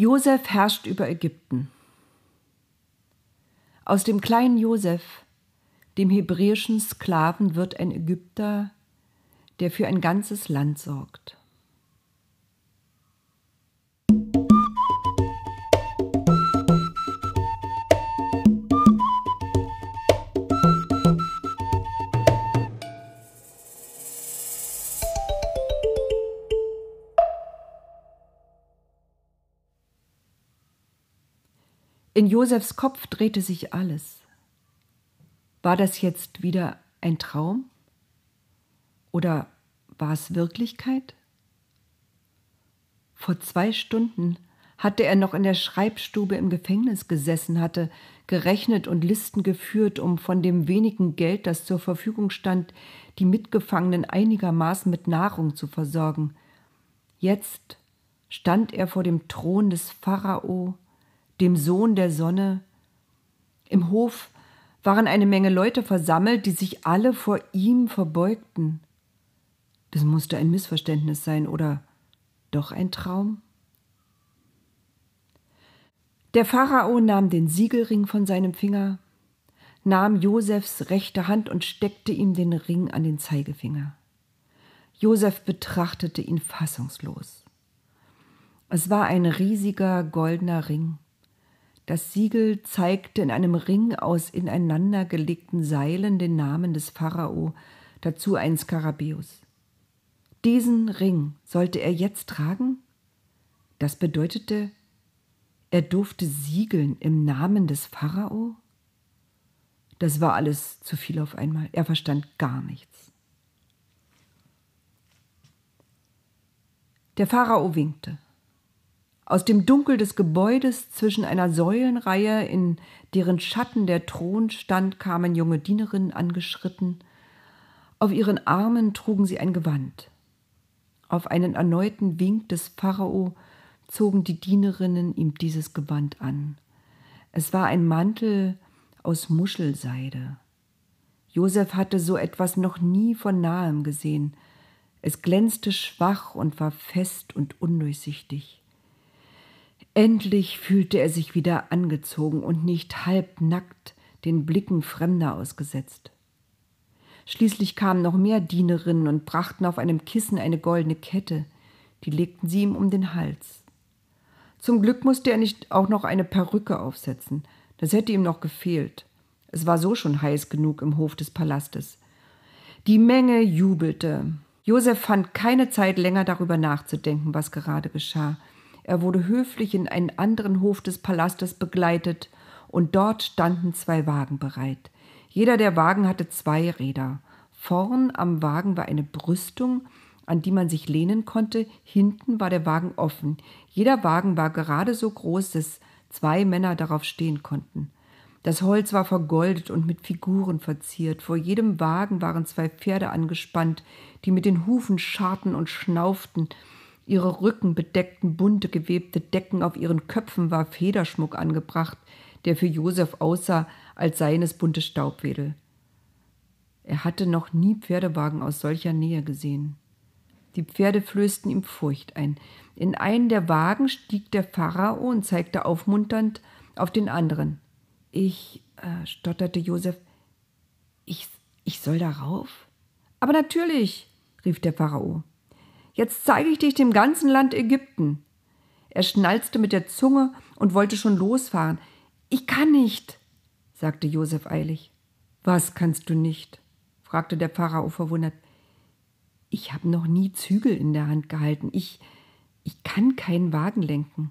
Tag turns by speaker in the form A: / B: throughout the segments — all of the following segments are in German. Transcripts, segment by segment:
A: Josef herrscht über Ägypten. Aus dem kleinen Josef, dem hebräischen Sklaven, wird ein Ägypter, der für ein ganzes Land sorgt. In Josefs Kopf drehte sich alles. War das jetzt wieder ein Traum? Oder war es Wirklichkeit? Vor zwei Stunden hatte er noch in der Schreibstube im Gefängnis gesessen, hatte gerechnet und Listen geführt, um von dem wenigen Geld, das zur Verfügung stand, die Mitgefangenen einigermaßen mit Nahrung zu versorgen. Jetzt stand er vor dem Thron des Pharao, dem Sohn der Sonne. Im Hof waren eine Menge Leute versammelt, die sich alle vor ihm verbeugten. Das musste ein Missverständnis sein oder doch ein Traum? Der Pharao nahm den Siegelring von seinem Finger, nahm Josefs rechte Hand und steckte ihm den Ring an den Zeigefinger. Josef betrachtete ihn fassungslos. Es war ein riesiger goldener Ring. Das Siegel zeigte in einem Ring aus ineinandergelegten Seilen den Namen des Pharao, dazu ein Skarabäus. Diesen Ring sollte er jetzt tragen? Das bedeutete, er durfte siegeln im Namen des Pharao? Das war alles zu viel auf einmal. Er verstand gar nichts. Der Pharao winkte. Aus dem Dunkel des Gebäudes zwischen einer Säulenreihe, in deren Schatten der Thron stand, kamen junge Dienerinnen angeschritten. Auf ihren Armen trugen sie ein Gewand. Auf einen erneuten Wink des Pharao zogen die Dienerinnen ihm dieses Gewand an. Es war ein Mantel aus Muschelseide. Josef hatte so etwas noch nie von nahem gesehen. Es glänzte schwach und war fest und undurchsichtig. Endlich fühlte er sich wieder angezogen und nicht halbnackt den Blicken Fremder ausgesetzt. Schließlich kamen noch mehr Dienerinnen und brachten auf einem Kissen eine goldene Kette, die legten sie ihm um den Hals. Zum Glück musste er nicht auch noch eine Perücke aufsetzen, das hätte ihm noch gefehlt. Es war so schon heiß genug im Hof des Palastes. Die Menge jubelte. Josef fand keine Zeit länger darüber nachzudenken, was gerade geschah. Er wurde höflich in einen anderen Hof des Palastes begleitet, und dort standen zwei Wagen bereit. Jeder der Wagen hatte zwei Räder. Vorn am Wagen war eine Brüstung, an die man sich lehnen konnte, hinten war der Wagen offen. Jeder Wagen war gerade so groß, dass zwei Männer darauf stehen konnten. Das Holz war vergoldet und mit Figuren verziert. Vor jedem Wagen waren zwei Pferde angespannt, die mit den Hufen scharten und schnauften, Ihre Rücken bedeckten bunte gewebte Decken, auf ihren Köpfen war Federschmuck angebracht, der für Josef aussah, als seien es bunte Staubwedel. Er hatte noch nie Pferdewagen aus solcher Nähe gesehen. Die Pferde flößten ihm Furcht ein. In einen der Wagen stieg der Pharao und zeigte aufmunternd auf den anderen. Ich, äh, stotterte Josef, ich, ich soll darauf? Aber natürlich, rief der Pharao. Jetzt zeige ich dich dem ganzen Land Ägypten. Er schnalzte mit der Zunge und wollte schon losfahren. Ich kann nicht, sagte Josef eilig. Was kannst du nicht? fragte der Pharao verwundert. Ich habe noch nie Zügel in der Hand gehalten. Ich, ich kann keinen Wagen lenken.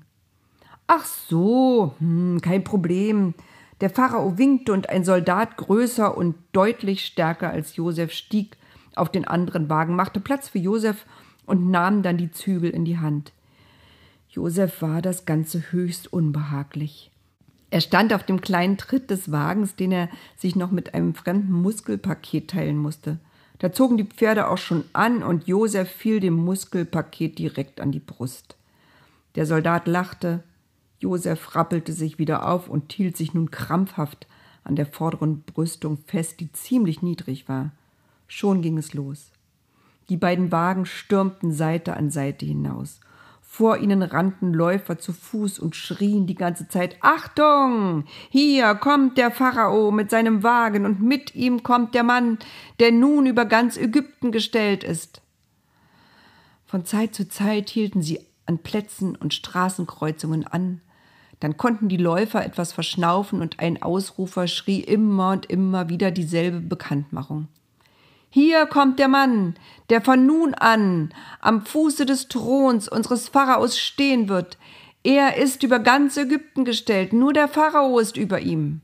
A: Ach so, hm, kein Problem. Der Pharao winkte und ein Soldat größer und deutlich stärker als Josef stieg auf den anderen Wagen, machte Platz für Josef und nahm dann die Zügel in die Hand. Josef war das Ganze höchst unbehaglich. Er stand auf dem kleinen Tritt des Wagens, den er sich noch mit einem fremden Muskelpaket teilen musste. Da zogen die Pferde auch schon an und Josef fiel dem Muskelpaket direkt an die Brust. Der Soldat lachte, Josef rappelte sich wieder auf und hielt sich nun krampfhaft an der vorderen Brüstung fest, die ziemlich niedrig war. Schon ging es los. Die beiden Wagen stürmten Seite an Seite hinaus. Vor ihnen rannten Läufer zu Fuß und schrien die ganze Zeit Achtung. Hier kommt der Pharao mit seinem Wagen, und mit ihm kommt der Mann, der nun über ganz Ägypten gestellt ist. Von Zeit zu Zeit hielten sie an Plätzen und Straßenkreuzungen an, dann konnten die Läufer etwas verschnaufen und ein Ausrufer schrie immer und immer wieder dieselbe Bekanntmachung. Hier kommt der Mann, der von nun an am Fuße des Throns unseres Pharaos stehen wird. Er ist über ganz Ägypten gestellt, nur der Pharao ist über ihm.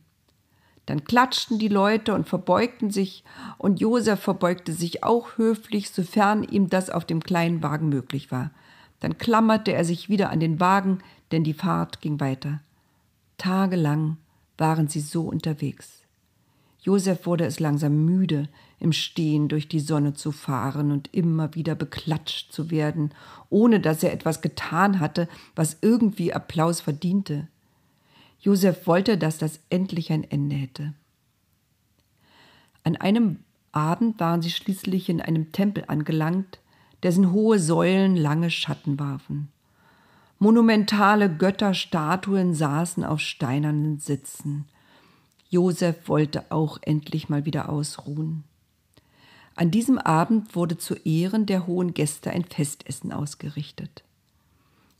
A: Dann klatschten die Leute und verbeugten sich, und Josef verbeugte sich auch höflich, sofern ihm das auf dem kleinen Wagen möglich war. Dann klammerte er sich wieder an den Wagen, denn die Fahrt ging weiter. Tagelang waren sie so unterwegs. Josef wurde es langsam müde, im Stehen durch die Sonne zu fahren und immer wieder beklatscht zu werden, ohne dass er etwas getan hatte, was irgendwie Applaus verdiente. Josef wollte, dass das endlich ein Ende hätte. An einem Abend waren sie schließlich in einem Tempel angelangt, dessen hohe Säulen lange Schatten warfen. Monumentale Götterstatuen saßen auf steinernen Sitzen. Josef wollte auch endlich mal wieder ausruhen. An diesem Abend wurde zu Ehren der hohen Gäste ein Festessen ausgerichtet.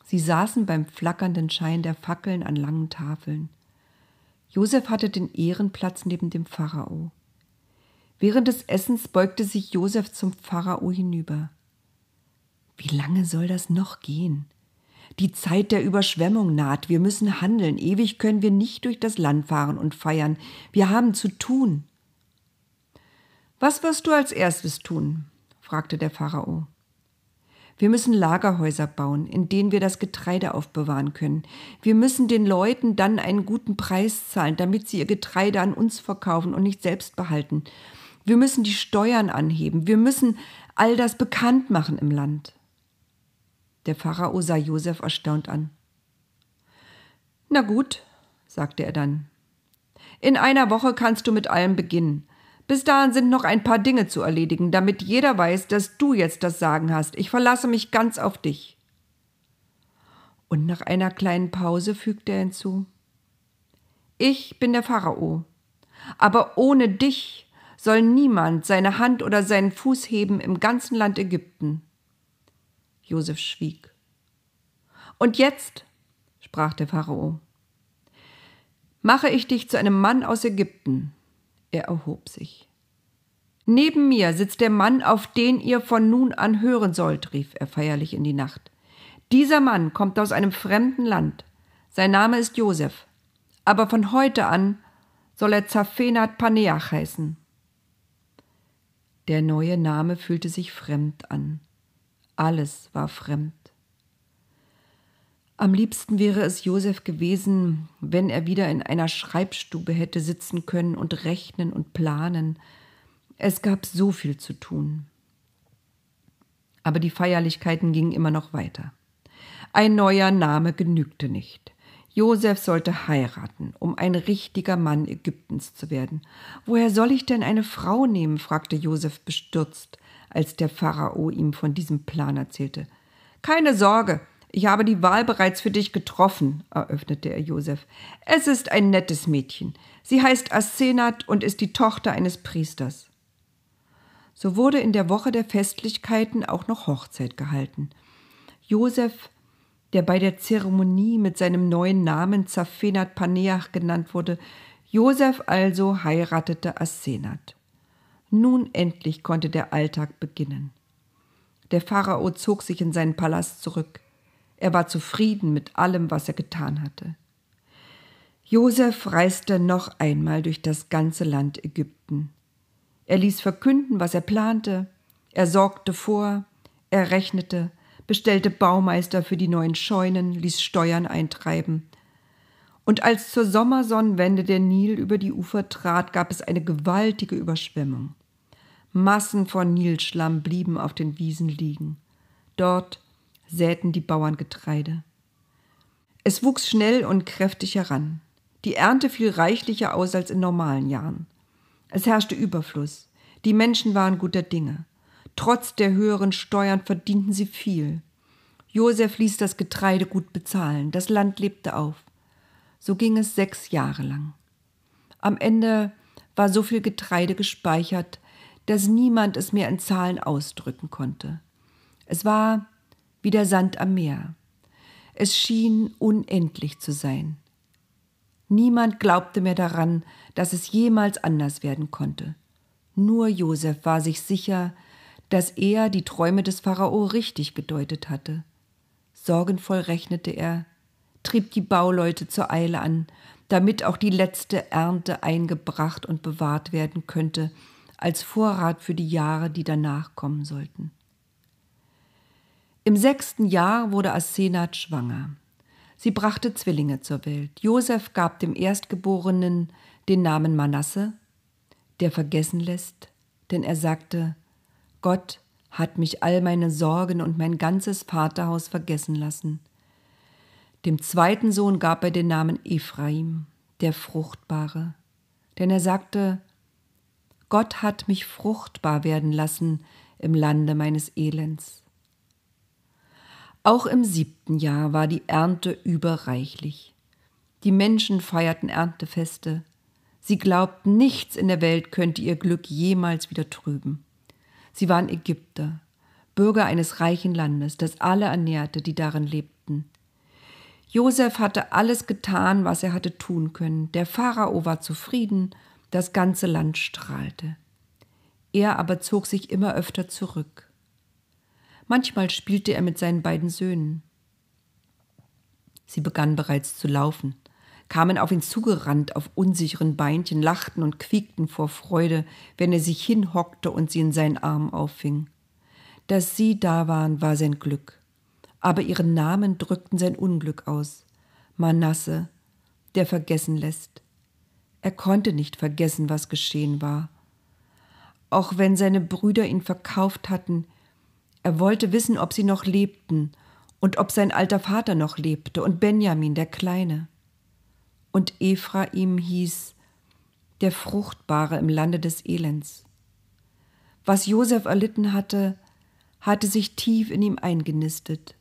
A: Sie saßen beim flackernden Schein der Fackeln an langen Tafeln. Josef hatte den Ehrenplatz neben dem Pharao. Während des Essens beugte sich Josef zum Pharao hinüber. Wie lange soll das noch gehen? Die Zeit der Überschwemmung naht, wir müssen handeln, ewig können wir nicht durch das Land fahren und feiern, wir haben zu tun. Was wirst du als erstes tun? fragte der Pharao. Wir müssen Lagerhäuser bauen, in denen wir das Getreide aufbewahren können. Wir müssen den Leuten dann einen guten Preis zahlen, damit sie ihr Getreide an uns verkaufen und nicht selbst behalten. Wir müssen die Steuern anheben. Wir müssen all das bekannt machen im Land. Der Pharao sah Josef erstaunt an. Na gut, sagte er dann. In einer Woche kannst du mit allem beginnen. Bis dahin sind noch ein paar Dinge zu erledigen, damit jeder weiß, dass du jetzt das Sagen hast. Ich verlasse mich ganz auf dich. Und nach einer kleinen Pause fügte er hinzu Ich bin der Pharao, aber ohne dich soll niemand seine Hand oder seinen Fuß heben im ganzen Land Ägypten. Josef schwieg. Und jetzt, sprach der Pharao, mache ich dich zu einem Mann aus Ägypten, er erhob sich. Neben mir sitzt der Mann, auf den ihr von nun an hören sollt, rief er feierlich in die Nacht. Dieser Mann kommt aus einem fremden Land. Sein Name ist Josef. Aber von heute an soll er Zaphenat Paneach heißen. Der neue Name fühlte sich fremd an. Alles war fremd. Am liebsten wäre es Josef gewesen, wenn er wieder in einer Schreibstube hätte sitzen können und rechnen und planen. Es gab so viel zu tun. Aber die Feierlichkeiten gingen immer noch weiter. Ein neuer Name genügte nicht. Josef sollte heiraten, um ein richtiger Mann Ägyptens zu werden. Woher soll ich denn eine Frau nehmen? fragte Josef bestürzt, als der Pharao ihm von diesem Plan erzählte. Keine Sorge, ich habe die Wahl bereits für dich getroffen, eröffnete er Josef. Es ist ein nettes Mädchen. Sie heißt Asenat und ist die Tochter eines Priesters. So wurde in der Woche der Festlichkeiten auch noch Hochzeit gehalten. Josef, der bei der Zeremonie mit seinem neuen Namen Zaphenat Paneach genannt wurde, Josef also heiratete Asenat. Nun endlich konnte der Alltag beginnen. Der Pharao zog sich in seinen Palast zurück. Er war zufrieden mit allem, was er getan hatte. Josef reiste noch einmal durch das ganze Land Ägypten. Er ließ verkünden, was er plante, er sorgte vor, er rechnete, bestellte Baumeister für die neuen Scheunen, ließ Steuern eintreiben. Und als zur Sommersonnenwende der Nil über die Ufer trat, gab es eine gewaltige Überschwemmung. Massen von Nilschlamm blieben auf den Wiesen liegen. Dort säten die Bauern Getreide. Es wuchs schnell und kräftig heran. Die Ernte fiel reichlicher aus als in normalen Jahren. Es herrschte Überfluss. Die Menschen waren guter Dinge. Trotz der höheren Steuern verdienten sie viel. Josef ließ das Getreide gut bezahlen, das Land lebte auf. So ging es sechs Jahre lang. Am Ende war so viel Getreide gespeichert, dass niemand es mehr in Zahlen ausdrücken konnte. Es war wie der Sand am Meer. Es schien unendlich zu sein. Niemand glaubte mehr daran, dass es jemals anders werden konnte. Nur Josef war sich sicher, dass er die Träume des Pharao richtig gedeutet hatte. Sorgenvoll rechnete er, trieb die Bauleute zur Eile an, damit auch die letzte Ernte eingebracht und bewahrt werden könnte, als Vorrat für die Jahre, die danach kommen sollten. Im sechsten Jahr wurde Asenat schwanger. Sie brachte Zwillinge zur Welt. Josef gab dem Erstgeborenen den Namen Manasse, der vergessen lässt, denn er sagte, Gott hat mich all meine Sorgen und mein ganzes Vaterhaus vergessen lassen. Dem zweiten Sohn gab er den Namen Ephraim, der Fruchtbare, denn er sagte, Gott hat mich fruchtbar werden lassen im Lande meines Elends. Auch im siebten Jahr war die Ernte überreichlich. Die Menschen feierten Erntefeste. Sie glaubten, nichts in der Welt könnte ihr Glück jemals wieder trüben. Sie waren Ägypter, Bürger eines reichen Landes, das alle ernährte, die darin lebten. Josef hatte alles getan, was er hatte tun können. Der Pharao war zufrieden, das ganze Land strahlte. Er aber zog sich immer öfter zurück. Manchmal spielte er mit seinen beiden Söhnen. Sie begannen bereits zu laufen, kamen auf ihn zugerannt auf unsicheren Beinchen, lachten und quiekten vor Freude, wenn er sich hinhockte und sie in seinen Armen auffing. Dass sie da waren, war sein Glück. Aber ihre Namen drückten sein Unglück aus. Manasse, der vergessen lässt. Er konnte nicht vergessen, was geschehen war. Auch wenn seine Brüder ihn verkauft hatten, er wollte wissen, ob sie noch lebten und ob sein alter Vater noch lebte und Benjamin, der Kleine. Und Ephraim hieß der Fruchtbare im Lande des Elends. Was Josef erlitten hatte, hatte sich tief in ihm eingenistet.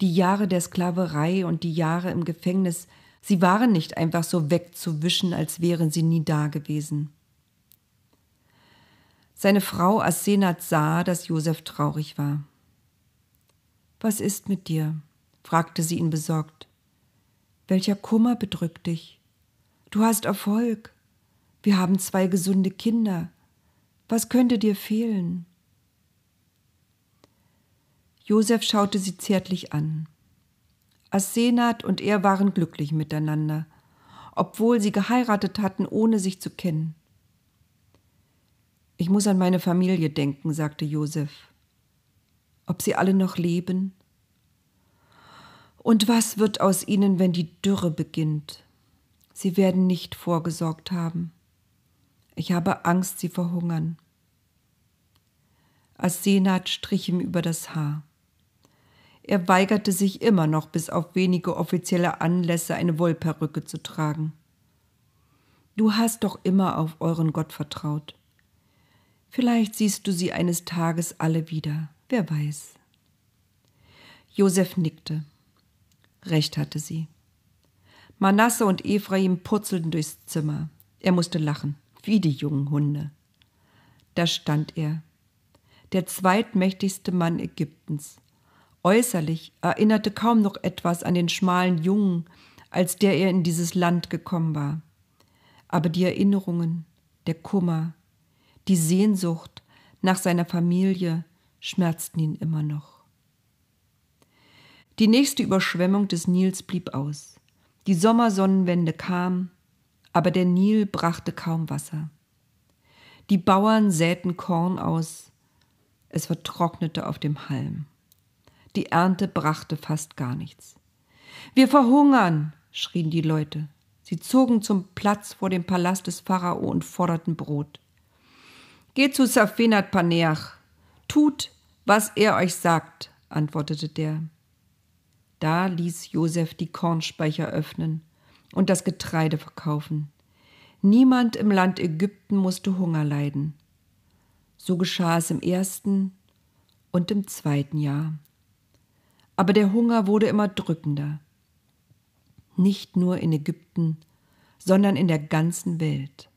A: Die Jahre der Sklaverei und die Jahre im Gefängnis, sie waren nicht einfach so wegzuwischen, als wären sie nie dagewesen. Seine Frau Asenat sah, dass Josef traurig war. Was ist mit dir? fragte sie ihn besorgt. Welcher Kummer bedrückt dich? Du hast Erfolg. Wir haben zwei gesunde Kinder. Was könnte dir fehlen? Josef schaute sie zärtlich an. Asenat und er waren glücklich miteinander, obwohl sie geheiratet hatten, ohne sich zu kennen. Ich muss an meine Familie denken, sagte Josef. Ob sie alle noch leben? Und was wird aus ihnen, wenn die Dürre beginnt? Sie werden nicht vorgesorgt haben. Ich habe Angst, sie verhungern. Asenat strich ihm über das Haar. Er weigerte sich immer noch, bis auf wenige offizielle Anlässe eine Wollperücke zu tragen. Du hast doch immer auf euren Gott vertraut. Vielleicht siehst du sie eines Tages alle wieder, wer weiß. Josef nickte. Recht hatte sie. Manasse und Ephraim purzelten durchs Zimmer. Er musste lachen, wie die jungen Hunde. Da stand er, der zweitmächtigste Mann Ägyptens. Äußerlich erinnerte kaum noch etwas an den schmalen Jungen, als der er in dieses Land gekommen war. Aber die Erinnerungen, der Kummer, die Sehnsucht nach seiner Familie schmerzten ihn immer noch. Die nächste Überschwemmung des Nils blieb aus. Die Sommersonnenwende kam, aber der Nil brachte kaum Wasser. Die Bauern säten Korn aus, es vertrocknete auf dem Halm. Die Ernte brachte fast gar nichts. Wir verhungern, schrien die Leute. Sie zogen zum Platz vor dem Palast des Pharao und forderten Brot. Geht zu Safenat Paneach. Tut, was er euch sagt, antwortete der. Da ließ Josef die Kornspeicher öffnen und das Getreide verkaufen. Niemand im Land Ägypten musste Hunger leiden. So geschah es im ersten und im zweiten Jahr. Aber der Hunger wurde immer drückender. Nicht nur in Ägypten, sondern in der ganzen Welt.